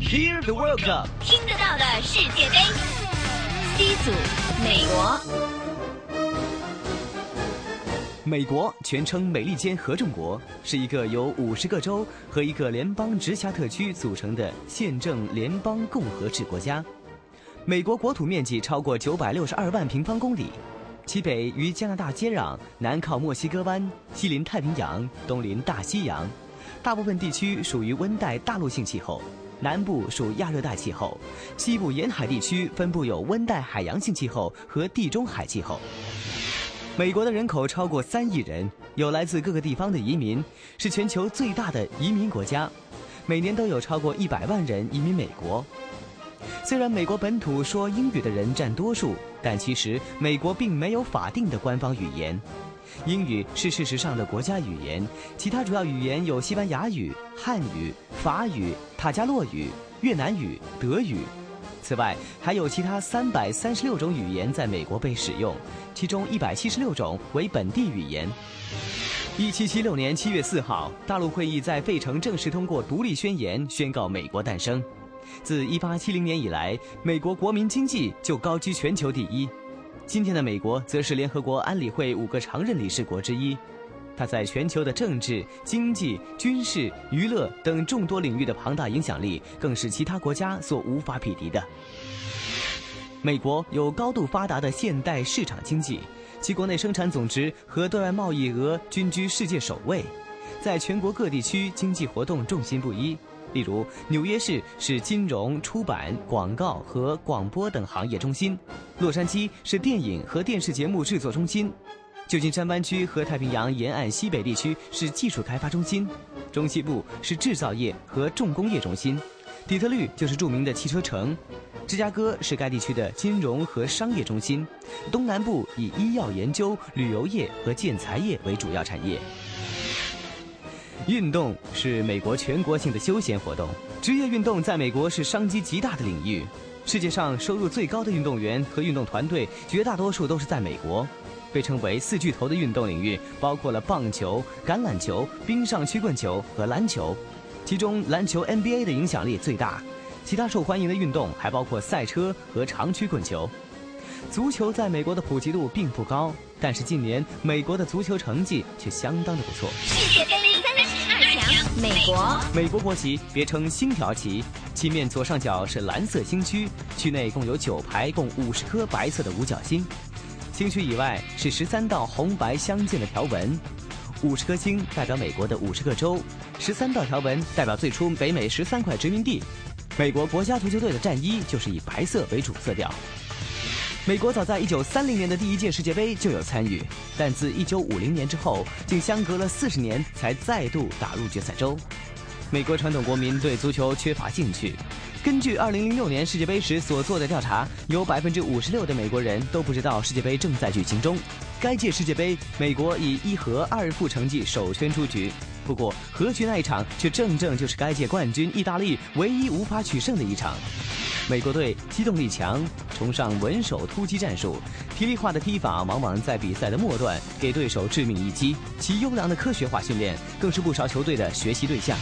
Hear the World Cup，听得到的世界杯。C 组，美国。美国全称美利坚合众国，是一个由五十个州和一个联邦直辖特区组成的宪政联邦共和制国家。美国国土面积超过九百六十二万平方公里，其北与加拿大接壤，南靠墨西哥湾，西临太平洋，东临大西洋。大部分地区属于温带大陆性气候，南部属亚热带气候，西部沿海地区分布有温带海洋性气候和地中海气候。美国的人口超过三亿人，有来自各个地方的移民，是全球最大的移民国家，每年都有超过一百万人移民美国。虽然美国本土说英语的人占多数，但其实美国并没有法定的官方语言。英语是事实上的国家语言，其他主要语言有西班牙语、汉语、法语、塔加洛语、越南语、德语。此外，还有其他三百三十六种语言在美国被使用，其中一百七十六种为本地语言。一七七六年七月四号，大陆会议在费城正式通过独立宣言，宣告美国诞生。自一八七零年以来，美国国民经济就高居全球第一。今天的美国则是联合国安理会五个常任理事国之一，它在全球的政治、经济、军事、娱乐等众多领域的庞大影响力，更是其他国家所无法匹敌的。美国有高度发达的现代市场经济，其国内生产总值和对外贸易额均居世界首位，在全国各地区经济活动重心不一。例如，纽约市是金融、出版、广告和广播等行业中心；洛杉矶是电影和电视节目制作中心；旧金山湾区和太平洋沿岸西北地区是技术开发中心；中西部是制造业和重工业中心；底特律就是著名的汽车城；芝加哥是该地区的金融和商业中心；东南部以医药研究、旅游业和建材业为主要产业。运动是美国全国性的休闲活动，职业运动在美国是商机极大的领域。世界上收入最高的运动员和运动团队，绝大多数都是在美国。被称为“四巨头”的运动领域，包括了棒球、橄榄球、冰上曲棍球和篮球，其中篮球 NBA 的影响力最大。其他受欢迎的运动还包括赛车和长曲棍球。足球在美国的普及度并不高，但是近年美国的足球成绩却相当的不错。世界杯。美国，美国国旗别称星条旗，旗面左上角是蓝色星区，区内共有九排，共五十颗白色的五角星。星区以外是十三道红白相间的条纹，五十颗星代表美国的五十个州，十三道条纹代表最初北美十三块殖民地。美国国家足球队的战衣就是以白色为主色调。美国早在一九三零年的第一届世界杯就有参与，但自一九五零年之后，竟相隔了四十年才再度打入决赛周。美国传统国民对足球缺乏兴趣。根据二零零六年世界杯时所做的调查，有百分之五十六的美国人都不知道世界杯正在举行中。该届世界杯，美国以一和二负成绩首圈出局。不过，和局那一场却正正就是该届冠军意大利唯一无法取胜的一场。美国队机动力强，崇尚稳守突击战术，体力化的踢法往往在比赛的末段给对手致命一击。其优良的科学化训练更是不少球队的学习对象。